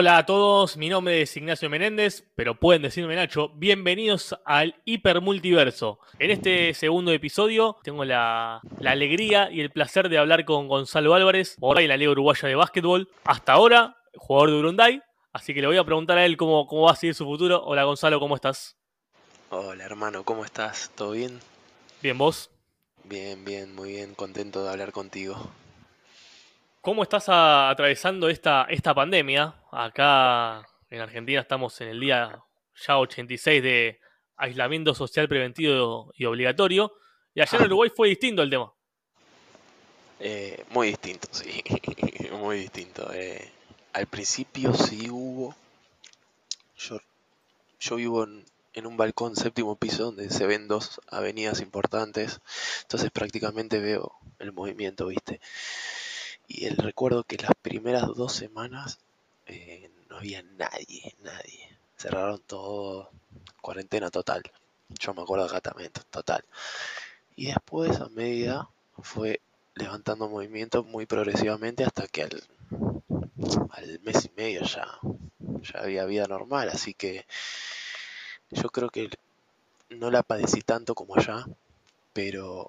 Hola a todos, mi nombre es Ignacio Menéndez, pero pueden decirme Nacho. Bienvenidos al Hipermultiverso. En este segundo episodio tengo la, la alegría y el placer de hablar con Gonzalo Álvarez, de la Liga Uruguaya de Básquetbol. Hasta ahora, jugador de Urunday. Así que le voy a preguntar a él cómo, cómo va a seguir su futuro. Hola Gonzalo, ¿cómo estás? Hola hermano, ¿cómo estás? ¿Todo bien? Bien, ¿vos? Bien, bien, muy bien, contento de hablar contigo. ¿Cómo estás a- atravesando esta, esta pandemia? Acá en Argentina estamos en el día ya 86 de aislamiento social preventivo y obligatorio. Y allá en. Uruguay fue distinto el tema. Eh, muy distinto, sí, muy distinto. Eh, al principio sí hubo. Yo, yo vivo en, en un balcón séptimo piso donde se ven dos avenidas importantes, entonces prácticamente veo el movimiento, ¿viste? Y el recuerdo que las primeras dos semanas eh, no había nadie, nadie. Cerraron todo, cuarentena total. Yo me acuerdo también, total. Y después, a medida, fue levantando movimiento muy progresivamente hasta que al, al mes y medio ya, ya había vida normal. Así que yo creo que no la padecí tanto como allá, pero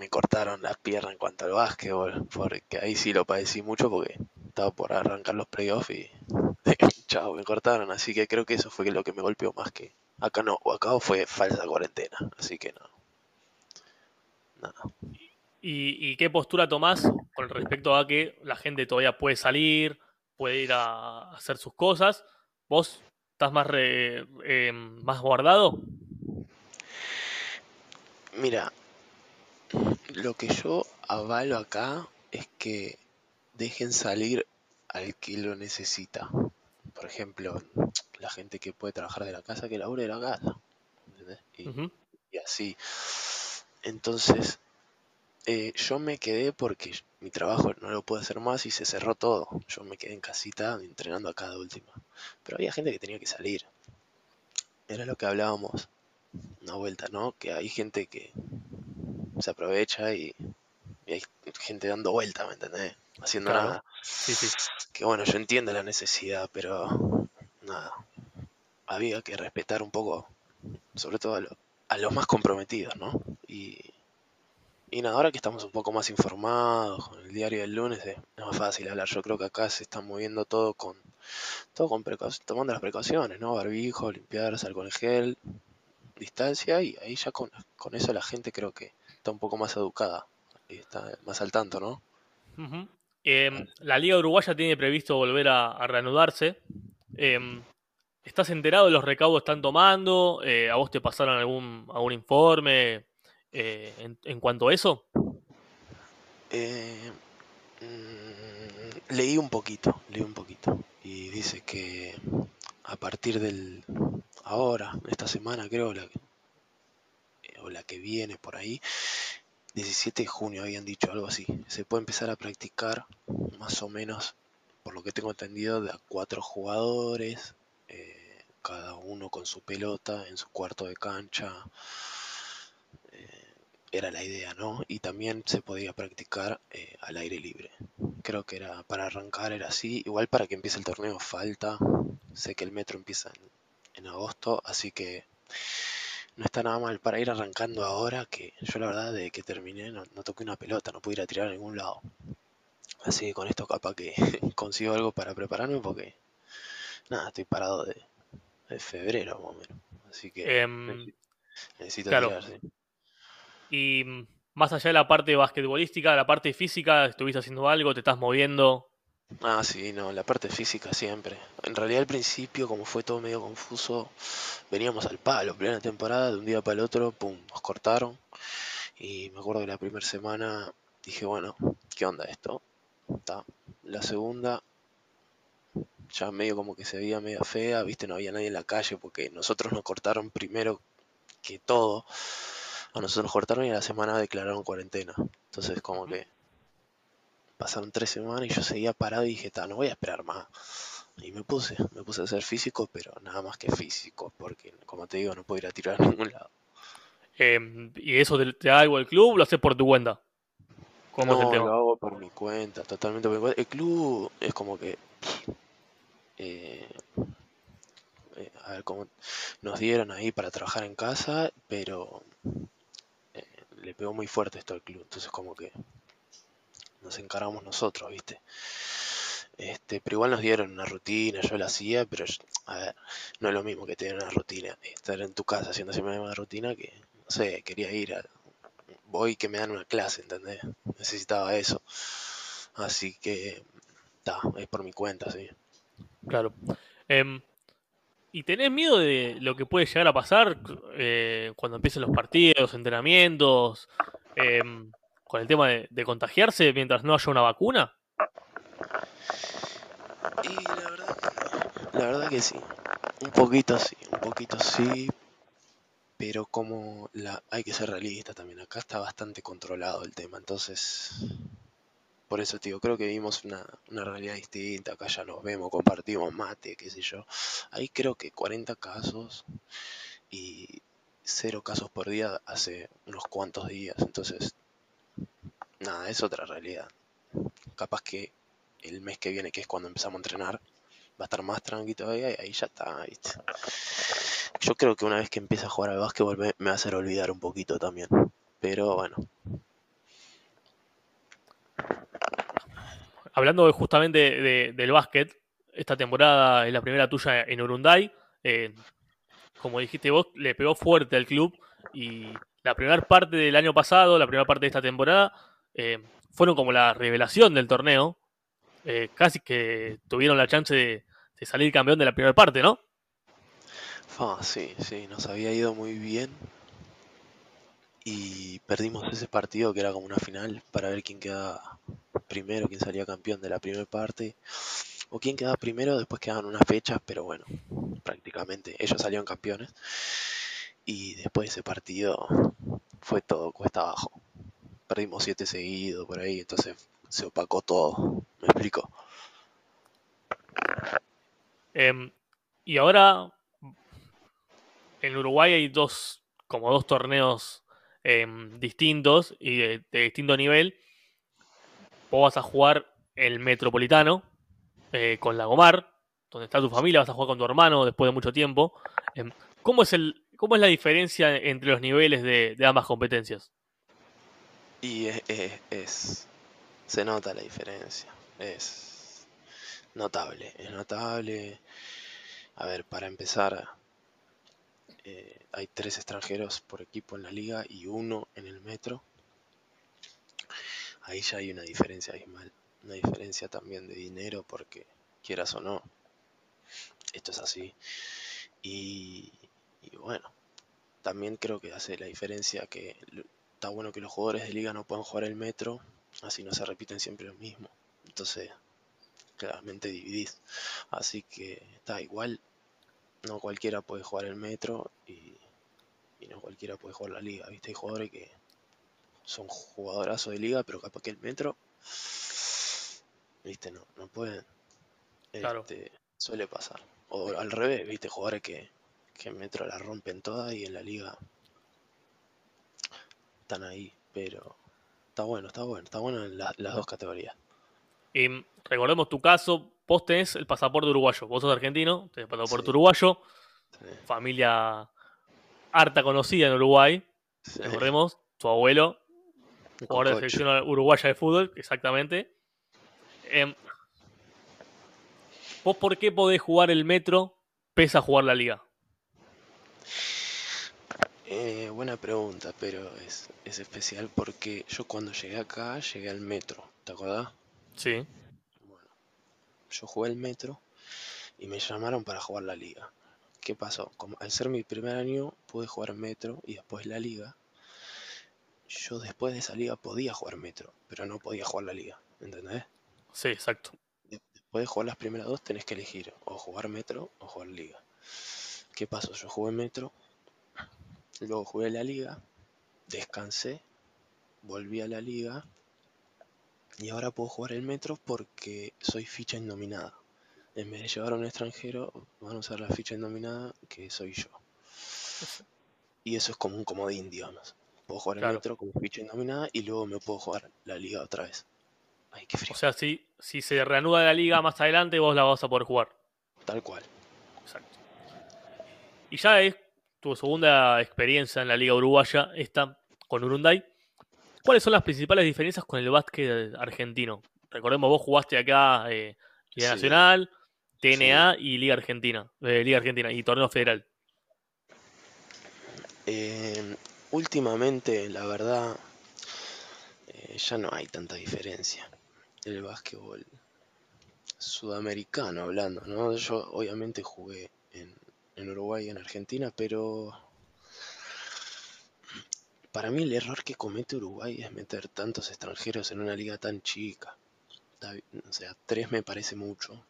me cortaron las piernas en cuanto al básquetbol, porque ahí sí lo padecí mucho porque estaba por arrancar los playoffs y chao, me cortaron. Así que creo que eso fue lo que me golpeó más que acá no, o acá fue falsa cuarentena. Así que no. Nada. ¿Y, y qué postura tomás con respecto a que la gente todavía puede salir, puede ir a hacer sus cosas? ¿Vos estás más, re- eh, más guardado? Mira, lo que yo avalo acá es que dejen salir al que lo necesita. Por ejemplo, la gente que puede trabajar de la casa, que labure de la casa. ¿entendés? Y, y así. Entonces, eh, yo me quedé porque mi trabajo no lo pude hacer más y se cerró todo. Yo me quedé en casita entrenando acá de última. Pero había gente que tenía que salir. Era lo que hablábamos una vuelta, ¿no? Que hay gente que se aprovecha y, y hay gente dando vuelta, ¿me entendés? Haciendo Claro. nada. Sí, sí. Que bueno, yo entiendo la necesidad, pero nada. Había que respetar un poco, sobre todo a, lo- a los más comprometidos, ¿no? Y, y nada, ahora que estamos un poco más informados con el diario del lunes, es es más fácil hablar. Yo creo que acá se está moviendo todo con todo con precau- tomando las precauciones, ¿no? Barbijo, limpiarse, alcohol en gel, distancia, y ahí ya con, con eso la gente creo que está un poco más educada y está más al tanto, ¿no? Em, la Liga Uruguaya tiene previsto volver a, a reanudarse. Em, ¿Estás enterado de los recaudos que están tomando? Eh, ¿A vos te pasaron algún, algún informe eh, en, en cuanto a eso? Eh, mm, leí un poquito, leí un poquito, y dice que a partir del ahora, esta semana creo, la, la que viene por ahí, 17 de junio habían dicho algo así, se puede empezar a practicar más o menos, por lo que tengo entendido, de a cuatro jugadores, eh, cada uno con su pelota en su cuarto de cancha. eh, era la idea, ¿no? Y también se podía practicar eh, al aire libre. Creo que era para arrancar era así. Igual para que empiece el torneo falta. Sé que el metro empieza en agosto, así que no está nada mal para ir arrancando ahora. Que yo la verdad de que terminé no, no toqué una pelota, no pude ir a tirar a ningún lado. Así que con esto capaz que consigo algo para prepararme porque nada, estoy parado de, de febrero más o menos. Así que Em, necesito, claro. tirar, sí. y mm, más allá de la parte basquetbolística, la parte física, ¿estuviste haciendo algo? ¿Te estás moviendo? Ah, sí, no, la parte física siempre. En realidad al principio, como fue todo medio confuso, veníamos al palo, plena temporada, de un día para el otro, pum, nos cortaron. Y me acuerdo que la primera semana dije, bueno, ¿qué onda esto? La segunda, ya medio como que se veía media fea, viste, no había nadie en la calle porque nosotros nos cortaron primero que todo. A nosotros nos cortaron y a la semana declararon cuarentena. Entonces como que pasaron tres semanas y yo seguía parado y dije, ta, no voy a esperar más. Y me puse, me puse a hacer físico, pero nada más que físico, porque como te digo, no puedo ir a tirar a ningún lado. Em, ¿Y eso te, te da algo el club? ¿Lo haces por tu cuenta? ¿Cómo es el No, tema? lo hago por mi cuenta, totalmente por mi cuenta. El club es como que eh, eh, a ver cómo nos dieron ahí para trabajar en casa, pero eh, le pegó muy fuerte esto al club, entonces como que nos encargamos nosotros, ¿viste? Este, pero igual nos dieron una rutina, yo la hacía, pero a ver, no es lo mismo que tener una rutina, estar en tu casa haciendo siempre la misma rutina que, no sé, quería ir a, voy que me dan una clase, ¿entendés? Necesitaba eso. Así que, está, es por mi cuenta, sí. Claro. Em, ¿Y tenés miedo de lo que puede llegar a pasar eh, cuando empiecen los partidos, entrenamientos, em, con el tema de, contagiarse mientras no haya una vacuna? Y la verdad, la verdad que sí. Un poquito sí, un poquito sí. Pero como la, hay que ser realista también. Acá está bastante controlado el tema. Entonces, por eso, tío, creo que vivimos una, realidad distinta. Acá ya nos vemos, compartimos mate, qué sé yo. Ahí creo que 40 casos y cero casos por día hace unos cuantos días. Entonces, nada, es otra realidad. Capaz que el mes que viene, que es cuando empezamos a entrenar, va a estar más tranquilo todavía y ahí ya está. Yo creo que una vez que empiece a jugar al básquetbol me, va a hacer olvidar un poquito también. Pero bueno, hablando justamente de, del básquet, esta temporada es la primera tuya en Urunday. Eh, como dijiste vos, le pegó fuerte al club y la primera parte del año pasado, la primera parte de esta temporada, eh, fueron como la revelación del torneo. Eh, casi que tuvieron la chance de, salir campeón de la primera parte, ¿no? Ah, sí, sí, nos había ido muy bien. Y perdimos ese partido que era como una final para ver quién quedaba primero, quién salía campeón de la primera parte, o quién quedaba primero, después quedaban unas fechas, pero bueno, prácticamente ellos salieron campeones. Y después de ese partido fue todo cuesta abajo. Perdimos siete seguidos por ahí, entonces se opacó todo. ¿Me explico? Eh, y ahora en Uruguay hay dos, como dos torneos eh, distintos y de, distinto nivel. Vos vas a jugar el Metropolitano eh, con Lagomar, donde está tu familia, vas a jugar con tu hermano después de mucho tiempo. Eh, ¿cómo, es el, ¿Cómo es la diferencia entre los niveles de, ambas competencias? Y es, es, es, se nota la diferencia, es notable, es notable. A ver, para empezar, eh, hay tres extranjeros por equipo en la liga y uno en el metro. Ahí ya hay una diferencia abismal, una diferencia también de dinero porque quieras o no, esto es así. Y, y bueno, también creo que hace la diferencia que está bueno que los jugadores de liga no puedan jugar el metro, así no se repiten siempre lo mismo. Entonces, claramente dividís. Así que está igual, no cualquiera puede jugar el metro y, y, no cualquiera puede jugar la liga. ¿Viste? Hay jugadores que son jugadorazos de liga, pero capaz que el metro, ¿viste? No, no pueden. Claro. Este, suele pasar. O al revés, ¿viste? Jugadores que, que en metro la rompen toda y en la liga están ahí. Pero está bueno, está bueno, está bueno en la, las dos categorías. Y recordemos tu caso, vos tenés el pasaporte uruguayo, vos sos argentino, tenés el pasaporte sí. uruguayo, sí. familia harta conocida en Uruguay, sí. recordemos, tu abuelo, jugador de selección uruguaya de fútbol, exactamente. Eh, ¿Vos por qué podés jugar el metro pese a jugar la liga? Eh, buena pregunta, pero es, es, especial porque yo cuando llegué acá llegué al metro, ¿te acordás? Sí. Bueno, yo jugué el metro y me llamaron para jugar la liga. ¿Qué pasó? Como al ser mi primer año pude jugar metro y después la liga. Yo después de esa liga podía jugar metro, pero no podía jugar la liga, ¿entendés? Sí, exacto. Después de jugar las primeras dos tenés que elegir o jugar metro o jugar liga. ¿Qué pasó? Yo jugué metro, luego jugué la liga, descansé, volví a la liga y ahora puedo jugar el metro porque soy ficha indominada. En vez de llevar a un extranjero, van a usar la ficha indominada que soy yo. Y eso es como un comodín, digamos. Puedo jugar el claro. metro como ficha indominada y luego me puedo jugar la liga otra vez. Ay, qué frío. O sea, si, si se reanuda la liga más adelante, vos la vas a poder jugar. Tal cual. Exacto. Y ya es tu segunda experiencia en la Liga Uruguaya, esta con Urunday. ¿Cuáles son las principales diferencias con el básquet argentino? Recordemos, vos jugaste acá eh, Liga Sí. Nacional, TNA y Liga Argentina, eh, Liga Argentina y Torneo Federal. Eh, últimamente, la verdad, ya no hay tanta diferencia. El básquetbol sudamericano hablando, ¿no? Yo obviamente jugué en, en Uruguay y en Argentina, pero para mí el error que comete Uruguay es meter tantos extranjeros en una liga tan chica. O sea, tres me parece mucho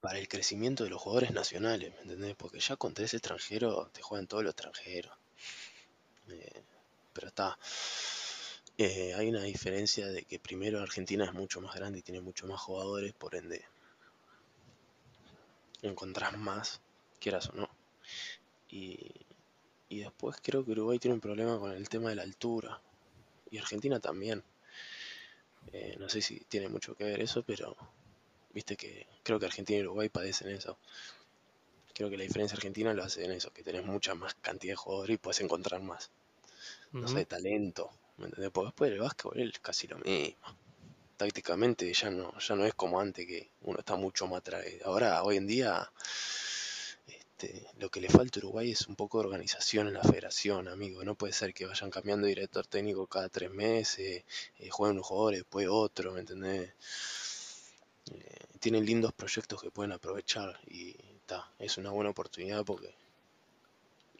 para el crecimiento de los jugadores nacionales, ¿me entendés? Porque ya con tres extranjeros te juegan todos los extranjeros. Eh, pero está. Eh, hay una diferencia de que primero Argentina es mucho más grande y tiene mucho más jugadores, por ende encontrás más, quieras o no. Y, y después creo que Uruguay tiene un problema con el tema de la altura. Y Argentina también. Eh, no sé si tiene mucho que ver eso, pero viste que creo que Argentina y Uruguay padecen eso. Creo que la diferencia argentina lo hace en eso, que tenés mucha más cantidad de jugadores y puedes encontrar más. No Ujú. sé, talento. ¿Me entendés? Porque después el básquetbol es casi lo mismo. Tácticamente ya no, ya no es como antes que uno está mucho más atrás. Ahora, hoy en día, este, lo que le falta a Uruguay es un poco de organización en la federación, amigo. No puede ser que vayan cambiando de director técnico cada tres meses, eh, jueguen un jugador y después otro, ¿me entendés? Eh, tienen lindos proyectos que pueden aprovechar y ta, es una buena oportunidad porque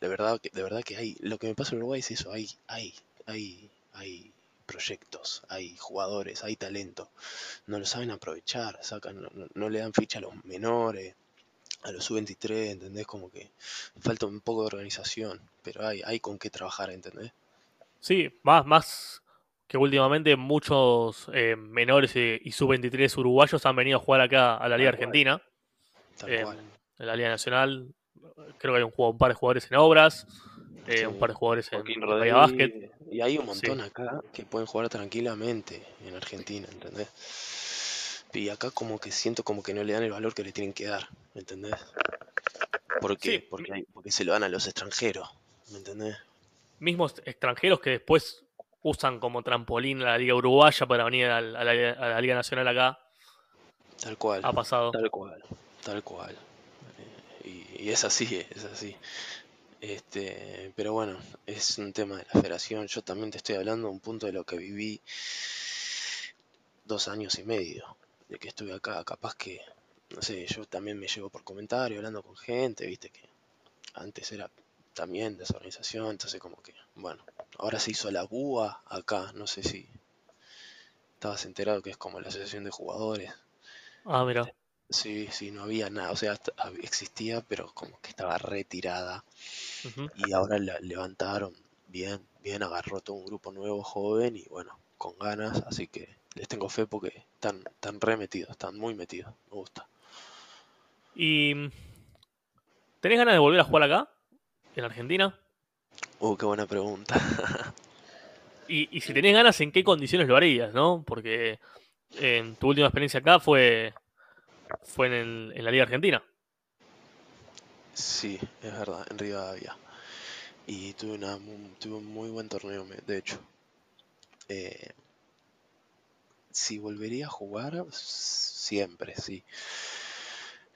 de verdad que, de verdad que hay, lo que me pasa en Uruguay es eso, hay, hay, hay, hay proyectos, hay jugadores, hay talento, no lo saben aprovechar, sacan, no le dan ficha a los menores, a los sub-23, ¿entendés? Como que falta un poco de organización, pero hay, hay con qué trabajar, ¿entendés? Sí, más, más que últimamente muchos eh, menores y, y sub-23 uruguayos han venido a jugar acá a la Liga Tal cual. Argentina. Tal Eh, cual. en la Liga Nacional creo que hay un, juego- un par de jugadores en obras, eh, Sí. un par de jugadores en, Joaquín en Bahía Básquet. Rodríguez, y hay un montón Sí. acá que pueden jugar tranquilamente en Argentina, ¿entendés? Y acá como que siento como que no le dan el valor que le tienen que dar, ¿me entendés? ¿Por qué? Sí. Porque, hay- porque se lo dan a los extranjeros, ¿me entendés? Mismos extranjeros que después usan como trampolín la Liga Uruguaya para venir al- a la, a la Liga Nacional acá. Tal cual, Ha pasado. tal cual, tal cual. Eh, y, y es así, es así. Este, pero bueno, es un tema de la federación. Yo también te estoy hablando de un punto de lo que viví dos años y medio de que estuve acá. Capaz que, no sé, yo también me llevo por comentario, hablando con gente, viste que antes era también desorganización, entonces como que, bueno, ahora se hizo la BUA acá, no sé si estabas enterado que es como la asociación de jugadores. Ah, mira. Sí, sí, no había nada, o sea, existía, pero como que estaba retirada. Y ahora la levantaron bien, bien, agarró todo un grupo nuevo, joven y bueno, con ganas, así que les tengo fe porque están, están re metidos, están muy metidos, me gusta. ¿Y mm, tenés ganas de volver a jugar acá? ¿En Argentina? Uh, qué buena pregunta. Y, y si tenés ganas, ¿en qué condiciones lo harías, no? Porque en tu última experiencia acá fue, fue en, el- en la Liga Argentina. Sí, es verdad, en Rivadavia. Y tuve, una, tuve un muy buen torneo, de hecho. Eh, si volvería a jugar, siempre, sí.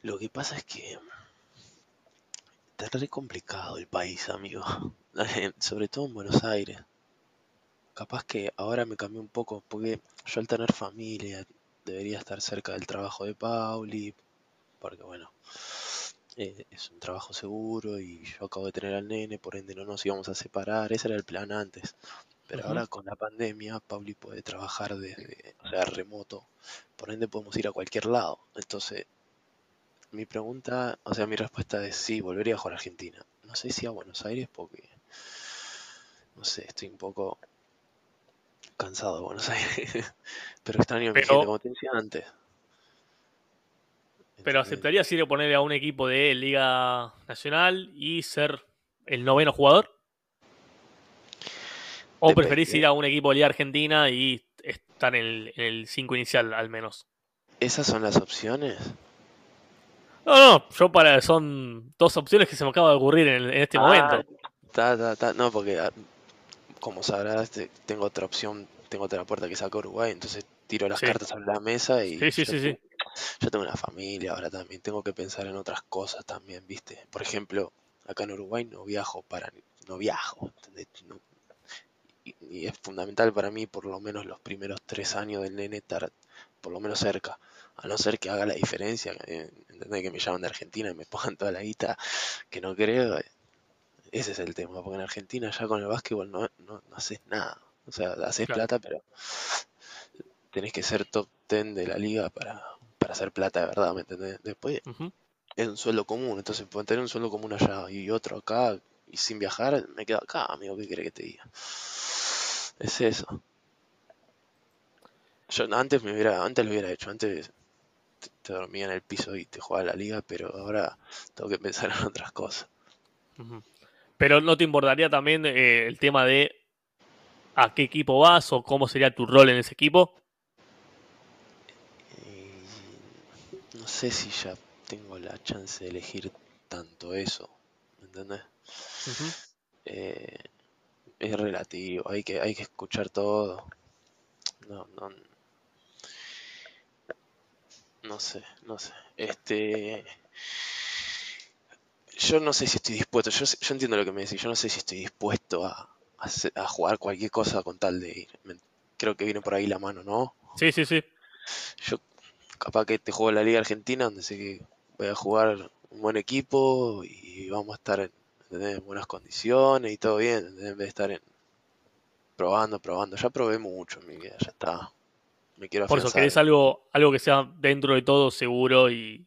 Lo que pasa es que está re complicado el país, amigo. Sobre todo en Buenos Aires. Capaz que ahora me cambié un poco, porque yo al tener familia debería estar cerca del trabajo de Pauli, porque bueno, eh, es un trabajo seguro y yo acabo de tener al nene, por ende no nos íbamos a separar, ese era el plan antes. Pero ahora con la pandemia, Pauli puede trabajar desde, o sea, remoto, por ende podemos ir a cualquier lado. Entonces, mi pregunta, o sea, mi respuesta es sí, volvería a jugar a Argentina. No sé si a Buenos Aires porque, no sé, estoy un poco cansado de Buenos Aires, pero extraño a mi Pero- gente, como te decía antes. Pero ¿Entendés? ¿aceptarías ir a ponerle a un equipo de Liga Nacional y ser el noveno jugador? ¿O preferís ir a un equipo de Liga Argentina y estar en el 5 inicial al menos? ¿Esas son las opciones? No, no, yo para. Son dos opciones que se me acaba de ocurrir en, en este Ah, momento. Ta, ta, ta. No, porque ah, como sabrás, te- tengo otra opción, tengo otra puerta que saca Uruguay, entonces tiro las Sí. cartas sobre la mesa y Sí, sí, yo, sí, sí. yo tengo una familia ahora también, tengo que pensar en otras cosas también, ¿viste? Por ejemplo, acá en Uruguay no viajo para, no viajo, ¿entendés? No- y, y es fundamental para mí por lo menos los primeros tres años del nene estar por lo menos cerca, a no ser que haga la diferencia, eh. Que me llaman de Argentina y me pongan toda la guita, que no creo, ese es el tema, porque en Argentina ya con el básquetbol no, no, no haces nada. O sea, haces Claro. plata, pero tenés que ser top 10 de la liga para, para hacer plata de verdad, ¿me entendés? Después es un sueldo común, entonces pueden tener un sueldo común allá y otro acá, y sin viajar, me quedo acá, amigo, ¿qué querés que te diga? Es eso. Yo antes me hubiera, antes lo hubiera hecho, antes te, te dormía en el piso y te jugaba la liga, pero ahora tengo que pensar en otras cosas. Pero no te importaría también eh, el tema de a qué equipo vas o cómo sería tu rol en ese equipo. Y no sé si ya tengo la chance de elegir tanto eso, ¿me entendés? Eh, es relativo, hay que, hay que escuchar todo. No, no, no sé, no sé. Este, yo no sé si estoy dispuesto, yo, yo entiendo lo que me decís, yo no sé si estoy dispuesto a, a jugar cualquier cosa con tal de ir. Me- Creo que viene por ahí la mano, ¿no? Sí, sí, sí. Yo capaz que te juego en la Liga Argentina, donde sé que voy a jugar un buen equipo y vamos a estar en, ¿entendés? en buenas condiciones y todo bien, ¿entendés? en vez de estar en, probando, probando. Ya probé mucho en mi vida, ya está. Me quiero Por eso querés algo, algo que sea dentro de todo seguro y,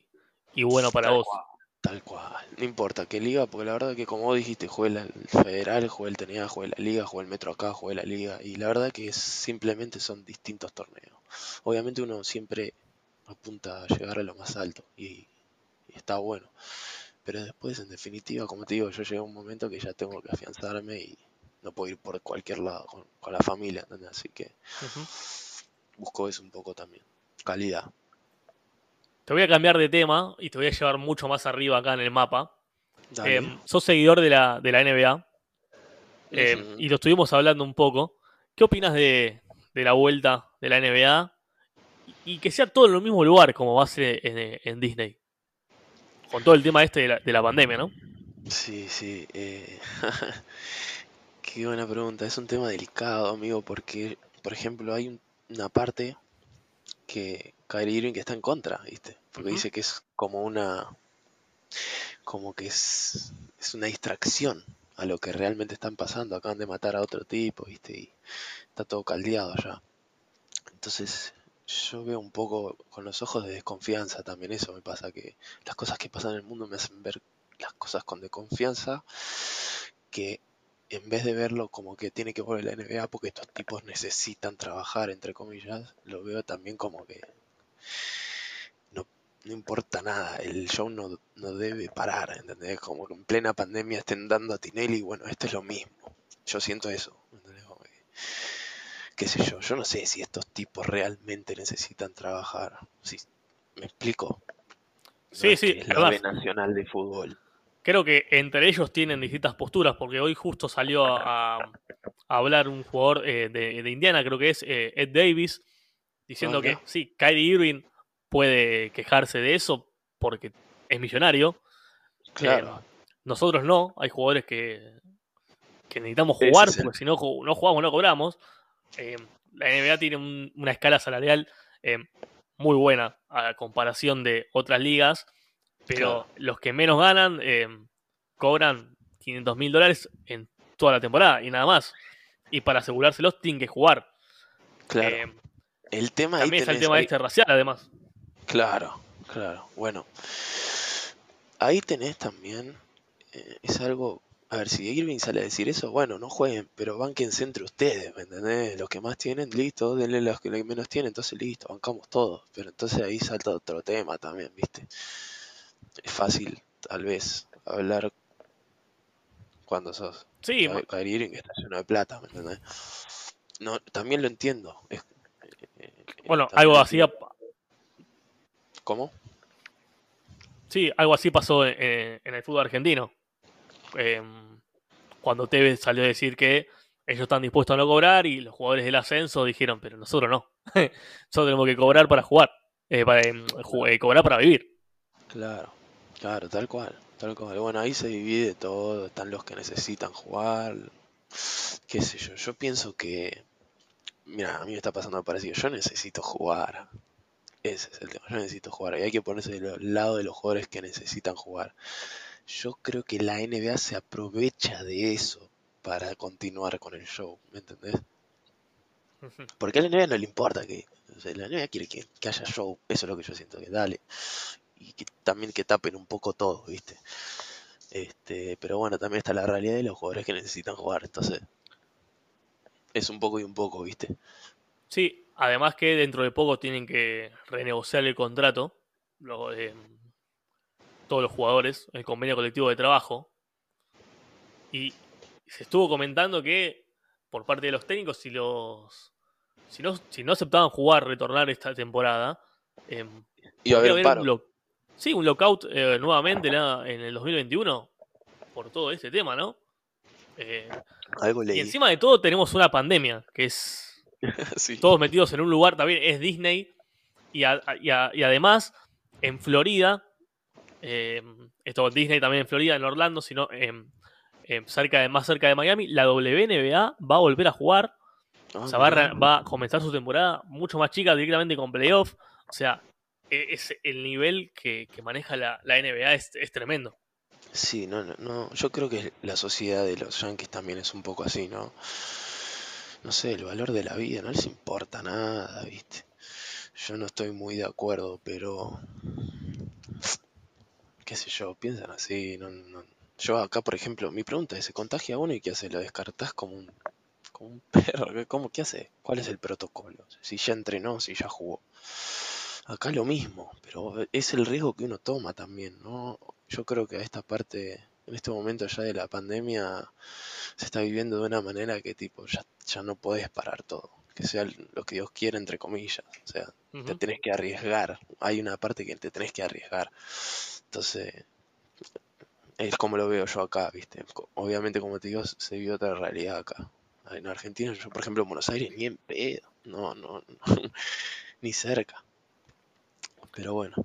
y bueno para Tal vos. cual, tal cual. No importa qué liga, porque la verdad que como vos dijiste, jugué el Federal, jugué el TNA, jugué la Liga, jugué el Metro acá, jugué la Liga. Y la verdad que es- simplemente son distintos torneos. Obviamente uno siempre apunta a llegar a lo más alto y, y está bueno. Pero después, en definitiva, como te digo, yo llegué a un momento que ya tengo que afianzarme y no puedo ir por cualquier lado con, con la familia, ¿entendés? Así que busco eso un poco también. Calidad. Te voy a cambiar de tema y te voy a llevar mucho más arriba acá en el mapa. Em, sos seguidor de la, de la NBA em, y lo estuvimos hablando un poco. ¿Qué opinas de, de la vuelta de la NBA y que sea todo en el mismo lugar como va a ser en, en Disney? Con todo el tema este de la, de la pandemia, ¿no? Sí, sí. eh, Qué buena pregunta. Es un tema delicado, amigo, porque, por ejemplo, hay un- una parte que Kyrie Irving que está en contra, ¿viste? Porque dice que es como una, como que es, es una distracción a lo que realmente están pasando. Acaban de matar a otro tipo, ¿viste? Y está todo caldeado ya. Entonces, yo veo un poco con los ojos de desconfianza también eso me pasa, que las cosas que pasan en el mundo me hacen ver las cosas con desconfianza, que en vez de verlo como que tiene que volver la NBA porque estos tipos necesitan trabajar, entre comillas, lo veo también como que no, no importa nada, el show no, no debe parar, ¿entendés? Como que en plena pandemia estén dando a Tinelli, bueno, esto es lo mismo. Yo siento eso, ¿entendés? Como que, qué sé yo, yo no sé si estos tipos realmente necesitan trabajar. Si, ¿Me explico? No Sí, es sí, es la B nacional de fútbol. creo que entre ellos tienen distintas posturas, porque hoy justo salió a, a hablar un jugador eh, de, de Indiana, creo que es eh, Ed Davis, diciendo Ah, que sí, Kyrie Irving puede quejarse de eso porque es millonario. Claro, Eh, nosotros no, hay jugadores que, que necesitamos jugar porque si no, no jugamos no cobramos. Eh, la NBA tiene un- una escala salarial eh, muy buena a comparación de otras ligas, pero Claro. los que menos ganan eh, cobran 500 mil dólares en toda la temporada y nada más. Y para asegurárselos tienen que jugar. claro. El tema ahí también está el tema ahí- este racial, además. Claro, claro. Bueno, ahí tenés también, es algo, a ver, si Irving sale a decir eso, bueno, no jueguen, pero banquense entre ustedes, ¿me entendés? Los que más tienen, listo, denle a los que menos tienen, entonces listo, bancamos todos. Pero entonces ahí salta otro tema también, ¿viste? Es fácil, tal vez, hablar cuando sos Sí, Ky- Kyrie Irving, está lleno de plata, ¿me entendés? No, también lo entiendo. es- eh, eh, bueno, algo así. entiendo. ¿Cómo? Sí, algo así pasó en, en el fútbol argentino. Em, cuando Tevez salió a decir que ellos están dispuestos a no cobrar y los jugadores del ascenso dijeron, pero nosotros no. nosotros tenemos que cobrar para jugar, eh, em, eh, cobrar para vivir. Claro, claro, tal cual, tal cual. Bueno, ahí se divide todo, están los que necesitan jugar, qué sé yo. Yo pienso que, mira, a mí me está pasando parecido, yo necesito jugar. Ese es el tema, yo necesito jugar. Y hay que ponerse del lado de los jugadores que necesitan jugar. Yo creo que la NBA se aprovecha de eso para continuar con el show, ¿me entendés? Porque a la NBA no le importa que. la NBA quiere que, haya show, eso es lo que yo siento, que dale. Y que también que tapen un poco todo, ¿viste? Este, pero bueno, también está la realidad de los jugadores que necesitan jugar, entonces. Es un poco y un poco, ¿viste? Sí, además que dentro de poco tienen que renegociar el contrato. Luego de todos los jugadores, el convenio colectivo de trabajo. Y se estuvo comentando que por parte de los técnicos, si los si no, si no aceptaban jugar, retornar esta temporada, eh, a haber un, sí, un lockout eh, nuevamente en el 2021 por todo este tema, ¿no? Eh, y encima de todo tenemos una pandemia, que es todos metidos en un lugar, también es Disney, y, y además en Florida eh, esto Disney también en Florida, en Orlando, sino cerca de, más cerca de Miami, la WNBA va a volver a jugar. Ah, o sea, va a, comenzar su temporada mucho más chica directamente con playoff. O sea, e, es, el nivel que, maneja la, NBA es, tremendo. Sí, no, no, no, yo creo que la sociedad de los Yankees también es un poco así, ¿no? No sé, el valor de la vida no les importa nada, ¿viste? Yo no estoy muy de acuerdo, pero qué sé yo, piensan así, no, no. Yo acá, por ejemplo, mi pregunta es, ¿se contagia uno y qué hace? ¿Lo descartás como un, como un perro? ¿Cómo, ¿Qué hace? ¿Cuál es el protocolo? Si ya entrenó, si ya jugó. Acá lo mismo, pero es el riesgo que uno toma también, ¿no? Yo creo que a esta parte, en este momento ya de la pandemia, se está viviendo de una manera que tipo, ya, ya no puedes parar todo. Que sea lo que Dios quiera, entre comillas. O sea, te tenés que arriesgar. Hay una parte que te tenés que arriesgar. Entonces, es como lo veo yo acá, ¿viste? Obviamente, como te digo, se vive otra realidad acá. En Argentina, yo, por ejemplo, en Buenos Aires, ni en pedo. No, no, no. ni cerca. Pero bueno.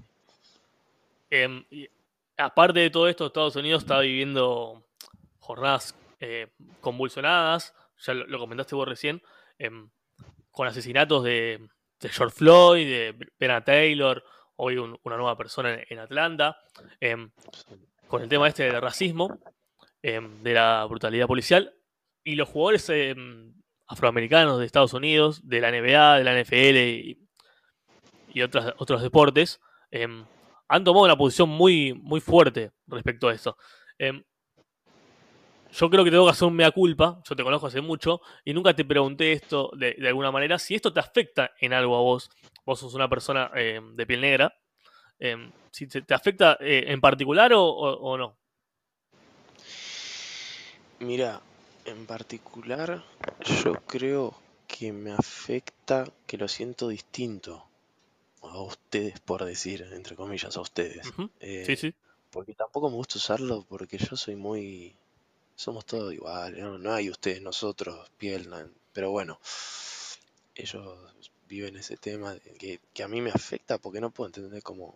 Em, aparte de todo esto, Estados Unidos está viviendo jornadas eh, convulsionadas. Ya lo, comentaste vos recién. Em, con asesinatos de, de George Floyd, de Bena Taylor, hoy una nueva persona en, Atlanta, em, con el tema este del racismo, em, de la brutalidad policial, y los jugadores em, afroamericanos de Estados Unidos, de la NBA, de la NFL y, otros, otros deportes, han tomado una posición muy, muy fuerte respecto a eso. Yo creo que tengo que hacer un mea culpa, yo te conozco hace mucho, y nunca te pregunté esto de, de alguna manera, si esto te afecta en algo a vos vos sos una persona eh, de piel negra, em, si te, afecta eh, en particular o, no. Mira, en particular yo creo que me afecta, que lo siento distinto a ustedes, por decir, entre comillas, a ustedes. Eh, sí, sí. Porque tampoco me gusta usarlo porque yo soy muy... Somos todos iguales, no, hay ustedes, nosotros, piel, pero bueno, ellos viven ese tema que, a mí me afecta porque no puedo entender cómo,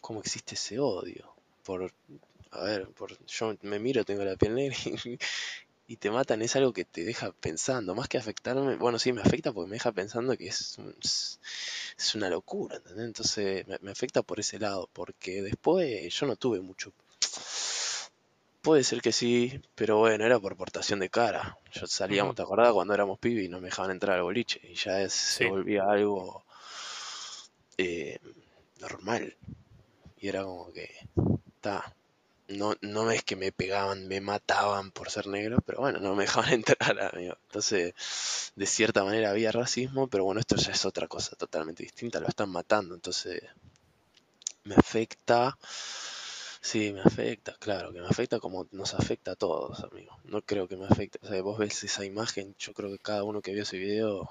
cómo existe ese odio. Por, a ver, por, yo me miro, tengo la piel negra y, te matan, es algo que te deja pensando, más que afectarme, bueno, sí, me afecta porque me deja pensando que es, es una locura, Entonces me, me afecta por ese lado, porque después yo no tuve mucho Puede ser que sí, pero bueno, era por portación de cara. Yo salíamos, ¿te acordás? Cuando éramos pibes y no me dejaban entrar al boliche. Y ya es, se volvía algo eh, normal. Y era como que, está. No, no es que me pegaban, me mataban por ser negro, pero bueno, no me dejaban entrar, amigo. Entonces, de cierta manera había racismo, pero bueno, esto ya es otra cosa totalmente distinta, lo están matando, entonces me afecta Sí, me afecta, claro, que me afecta como nos afecta a todos, amigo. No creo que me afecte. O sea, vos ves esa imagen, yo creo que cada uno que vio ese video.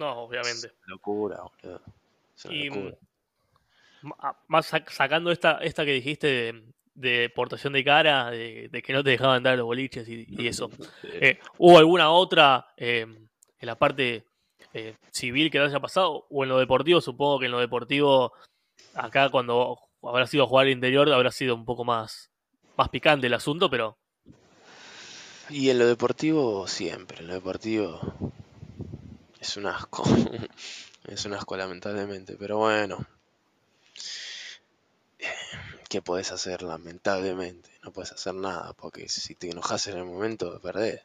No, obviamente. locura, boludo. y, Más sacando esta, esta que dijiste de, de portación de cara, de, que no te dejaban entrar los boliches y, eso. Eh, ¿Hubo alguna otra eh, en la parte eh, civil que te haya pasado? ¿O en lo deportivo? Supongo que en lo deportivo, acá cuando habrá sido jugar al interior, habrá sido un poco más, más picante el asunto, pero... Y en lo deportivo siempre, en lo deportivo es un asco, es un asco lamentablemente, pero bueno, ¿qué podés hacer? Lamentablemente, no puedes hacer nada, porque si te enojas en el momento, perdés,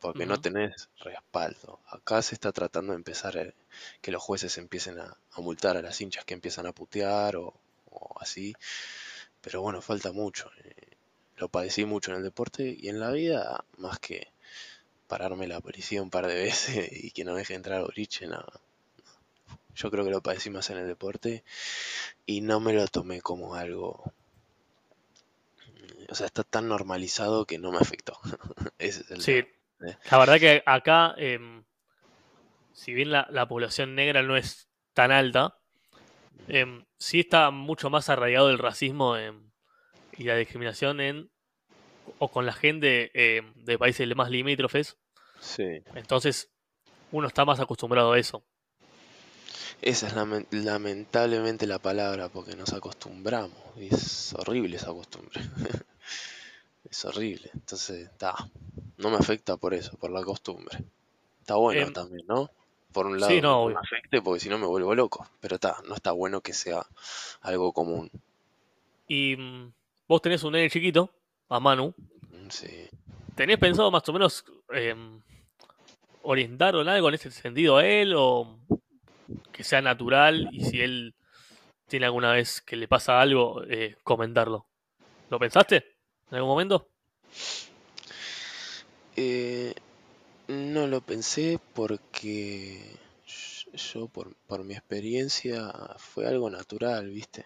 porque no tenés respaldo. Acá se está tratando de empezar eh, que los jueces empiecen a, multar a las hinchas que empiezan a putear o, así, pero bueno, falta mucho. Eh, lo padecí mucho en el deporte y en la vida, más que pararme la policía un par de veces y que no deje entrar a boliche, nada. Yo creo que lo padecí más en el deporte y no me lo tomé como algo. O sea, está tan normalizado que no me afectó. sí, ¿eh? la verdad que acá, em, si bien la, población negra no es tan alta, eh, sí está mucho más arraigado el racismo y la discriminación en o con la gente em, de países más limítrofes. Sí. Entonces, uno está más acostumbrado a eso. Esa es lamentablemente la palabra, porque nos acostumbramos. Y es horrible esa costumbre. es horrible. Entonces, está. No me afecta por eso, por la costumbre. Está bueno em, también, ¿no? Por un lado, no, me afecte porque si no me vuelvo loco. Pero está, no está bueno que sea algo común. Y mm, vos tenés un nene chiquito, a Manu. Mm, sí. ¿Tenés pensado más o menos eh, orientarlo en algo en ese sentido a él? ¿O que sea natural y si él tiene alguna vez que le pasa algo, eh, comentarlo. ¿Lo pensaste en algún momento? Eh, no lo pensé porque yo, por, por, mi experiencia, fue algo natural, ¿viste?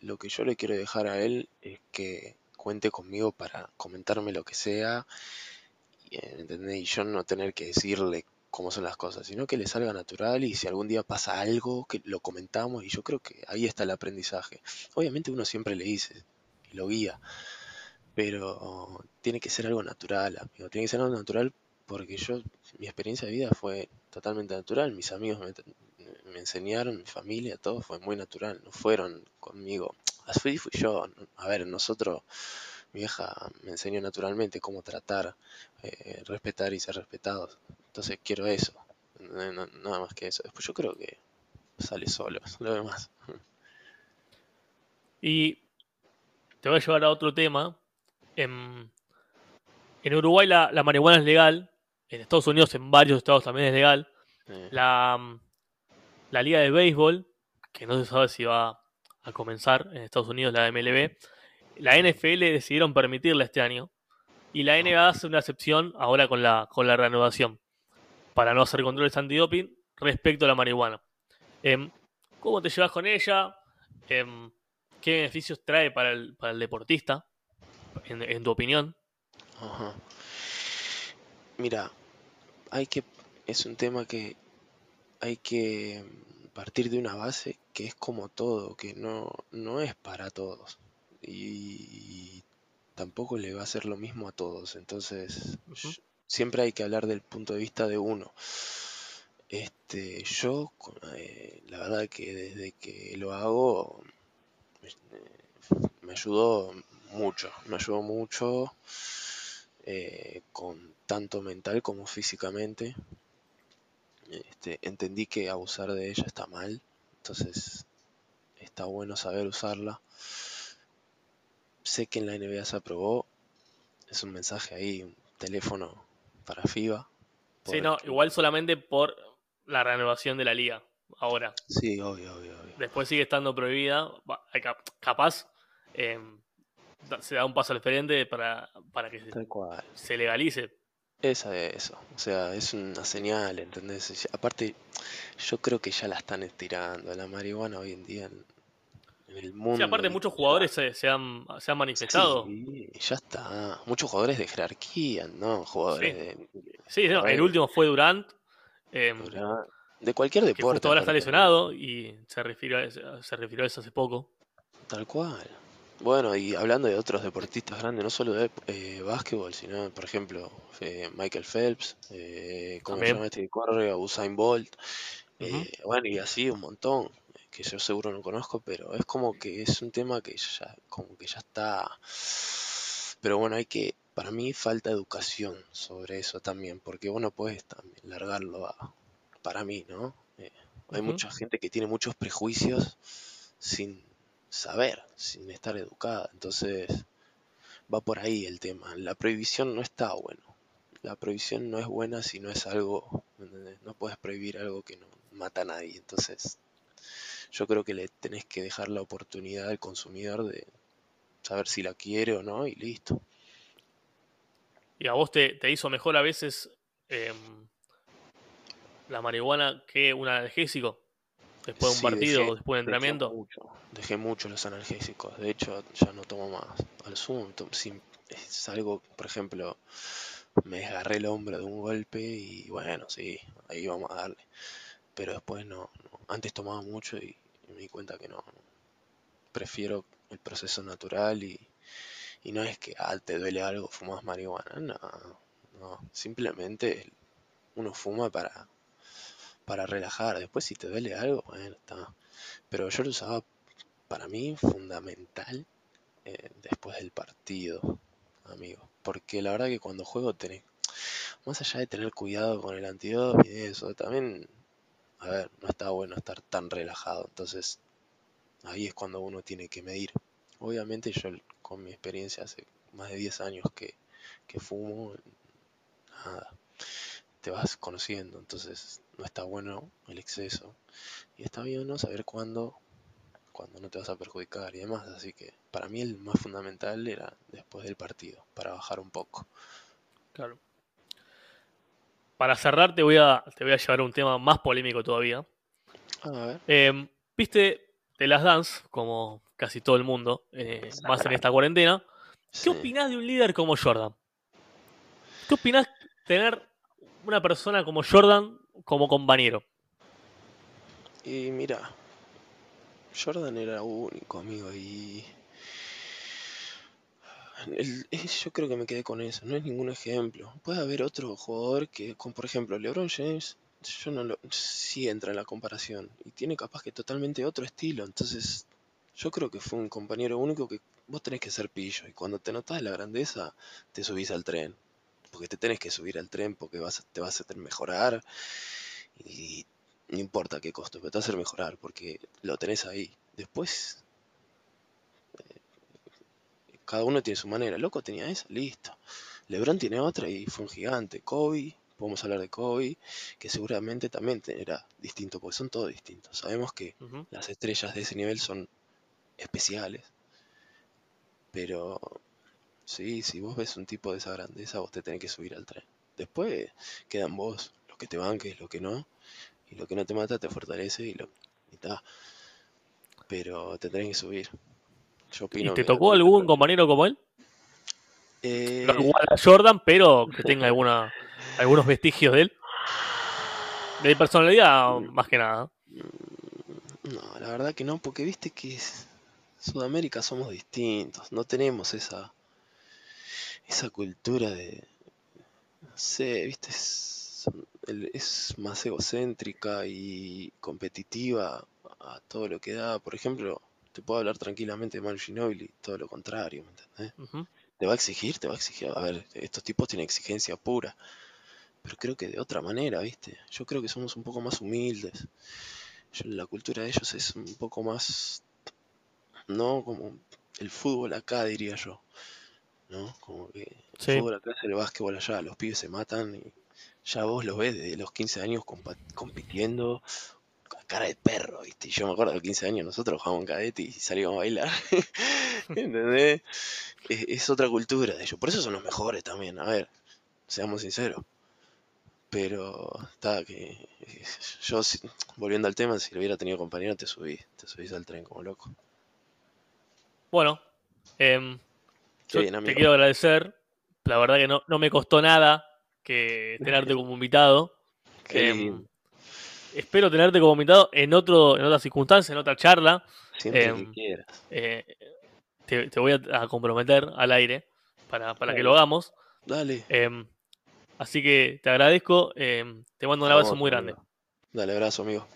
Lo que yo le quiero dejar a él es que cuente conmigo para comentarme lo que sea, ¿entendés? Y yo no tener que decirle cómo son las cosas, sino que le salga natural y si algún día pasa algo, que lo comentamos y yo creo que ahí está el aprendizaje. Obviamente uno siempre le dice y lo guía, pero tiene que ser algo natural, amigo, tiene que ser algo natural porque yo, mi experiencia de vida fue totalmente natural, mis amigos me, enseñaron, mi familia, todo fue muy natural, no fueron conmigo, así fui yo, a ver, nosotros mi vieja me enseñó naturalmente cómo tratar, eh, respetar y ser respetados. Entonces quiero eso, nada más que eso. Después yo creo que sale solo, lo demás. Y te voy a llevar a otro tema. En, Uruguay la, marihuana es legal, en Estados Unidos en varios estados también es legal. La, la liga de béisbol, que no se sabe si va a comenzar en Estados Unidos, la MLB, la NFL decidieron permitirla este año y la NBA hace una excepción ahora con la, con la reanudación para no hacer controles antidoping respecto a la marihuana. Em, ¿Cómo te llevas con ella? Em, ¿Qué beneficios trae para el, deportista, en, tu opinión? Mira, hay que es un tema que hay que partir de una base que es como todo, que no, no es para todos. Y, tampoco le va a hacer lo mismo a todos. Entonces, siempre hay que hablar del punto de vista de uno. Este, yo, eh, la verdad que desde que lo hago, me ayudó mucho, me ayudó mucho eh, con tanto mental como físicamente. Este, entendí que abusar de ella está mal, entonces está bueno saber usarla. Sé que en la NBA se aprobó, es un mensaje ahí, un teléfono para FIBA. Sí, no, igual solamente por la renovación de la liga, ahora. Sí, obvio, obvio, obvio. Después sigue estando prohibida, capaz em, se da un paso al frente para, para que se, legalice. Esa es eso, o sea, es una señal, ¿entendés? Aparte, yo creo que ya la están estirando, la marihuana hoy en día el mundo. Sí, aparte muchos jugadores se, han, manifestado. Sí, ya está. Muchos jugadores de jerarquía, ¿no? Jugadores sí. Sí, el último fue Durant. Em, De cualquier que deporte. justo ahora está lesionado y se refirió, a se refirió a eso hace poco. Tal cual. Bueno, y hablando de otros deportistas grandes, no solo de eh, básquetbol, sino, por ejemplo, eh, Michael Phelps, eh, ¿cómo se llama este corre? Usain Bolt. Eh, bueno, y así un montón, que yo seguro no conozco, pero es como que es un tema que ya, como que ya está. Pero bueno, hay que, para mí falta educación sobre eso también, porque vos no puedes también largarlo a, para mí, ¿no? Eh, hay mucha gente que tiene muchos prejuicios sin saber, sin estar educada. Entonces, va por ahí el tema. La prohibición no está bueno. La prohibición no es buena si no es algo. No puedes prohibir algo que no mata a nadie. Entonces, yo creo que le tenés que dejar la oportunidad al consumidor de saber si la quiere o no y listo. ¿Y a vos te, te hizo mejor a veces em, la marihuana que un analgésico? Después de un Sí, partido dejé- o después de un dejé entrenamiento. mucho, dejé mucho los analgésicos. De hecho, ya no tomo más. Al sumo, si es algo, por ejemplo, me desgarré el hombro de un golpe y bueno, sí, ahí vamos a darle. Pero después no, no. Antes tomaba mucho y, y me di cuenta que no. no. Prefiero el proceso natural y, y no es que, ah, te duele algo, fumas marihuana. No, no. Simplemente uno fuma para, para relajar. Después si te duele algo, bueno, está. Pero yo lo usaba para mí fundamental eh, después del partido, amigo. Porque la verdad que cuando juego tenés, más allá de tener cuidado con el antidoto y eso, también, a ver, no está bueno estar tan relajado. Entonces, ahí es cuando uno tiene que medir. Obviamente yo con mi experiencia hace más de 10 años que, que fumo, nada, te vas conociendo, entonces no está bueno el exceso. Y está bien no saber cuándo, cuándo no te vas a perjudicar y demás. Así que para mí el más fundamental era después del partido, para bajar un poco. Claro. Para cerrar, te voy a, te voy a llevar a un tema más polémico todavía. A ver, Em, Viste de las Dance, como casi todo el mundo, eh, más en esta cuarentena. ¿Qué sí. opinás de un líder como Jordan? ¿Qué opinás tener una persona como Jordan como compañero? Y mira, Jordan era único, amigo, y eh, yo creo que me quedé con eso, no es ningún ejemplo. Puede haber otro jugador que, con, por ejemplo, LeBron James, yo no lo, sí entra en la comparación y tiene capaz que totalmente otro estilo, entonces yo creo que fue un compañero único que vos tenés que ser pillo y cuando te notás la grandeza te subís al tren, porque te tenés que subir al tren porque vas, te vas a hacer mejorar y no importa qué costo, pero te va a hacer mejorar porque lo tenés ahí. Después, cada uno tiene su manera. Loco tenía esa, listo. LeBron tiene otra y fue un gigante. Kobe, podemos hablar de Kobe, que seguramente también era distinto, porque son todos distintos. Sabemos que las estrellas de ese nivel son especiales, pero sí, si vos ves un tipo de esa grandeza, vos te tenés que subir al tren. Después quedan vos, lo que te banques, lo que no, y lo que no te mata te fortalece y lo y ta. Pero te tenés que subir. Yo ¿Y opino te que- tocó algún compañero como él? Eh, No igual a Jordan, pero que tenga alguna, algunos vestigios de él. De personalidad, más que nada. No, la verdad que no, porque viste que es- Sudamérica somos distintos, no tenemos esa esa cultura de no sé, viste, es, más egocéntrica y competitiva a todo lo que da. Por ejemplo, te puedo hablar tranquilamente de Manu Ginóbili, todo lo contrario, ¿me entendés? Te va a exigir, te va a exigir. A ver, estos tipos tienen exigencia pura, pero creo que de otra manera, ¿viste? Yo creo que somos un poco más humildes. Yo- la cultura de ellos es un poco más, no como el fútbol acá, diría yo, ¿no? Como que Sí. fútbol acá es el básquetbol allá, los pibes se matan y ya vos los ves desde los 15 años compitiendo con cara de perro, ¿viste? Y yo me acuerdo de los 15 años, nosotros jugábamos cadete y salíamos a bailar, ¿entendés? Es, es otra cultura de ellos, por eso son los mejores también, a ver, seamos sinceros. Pero está que yo si- volviendo al tema, si lo hubiera tenido compañero te subís, te subís al tren como loco. Bueno, em, Qué yo bien, te quiero agradecer. La verdad que no, no me costó nada que tenerte como invitado. Qué Em, espero tenerte como invitado en, otro, en otra circunstancia, en otra charla. Siempre Em, que quieras. Eh, te, te voy a, a comprometer al aire para, para que lo hagamos. Dale. Em, así que te agradezco. te mando un abrazo Vamos, muy grande. amigo. Dale, abrazo, amigo.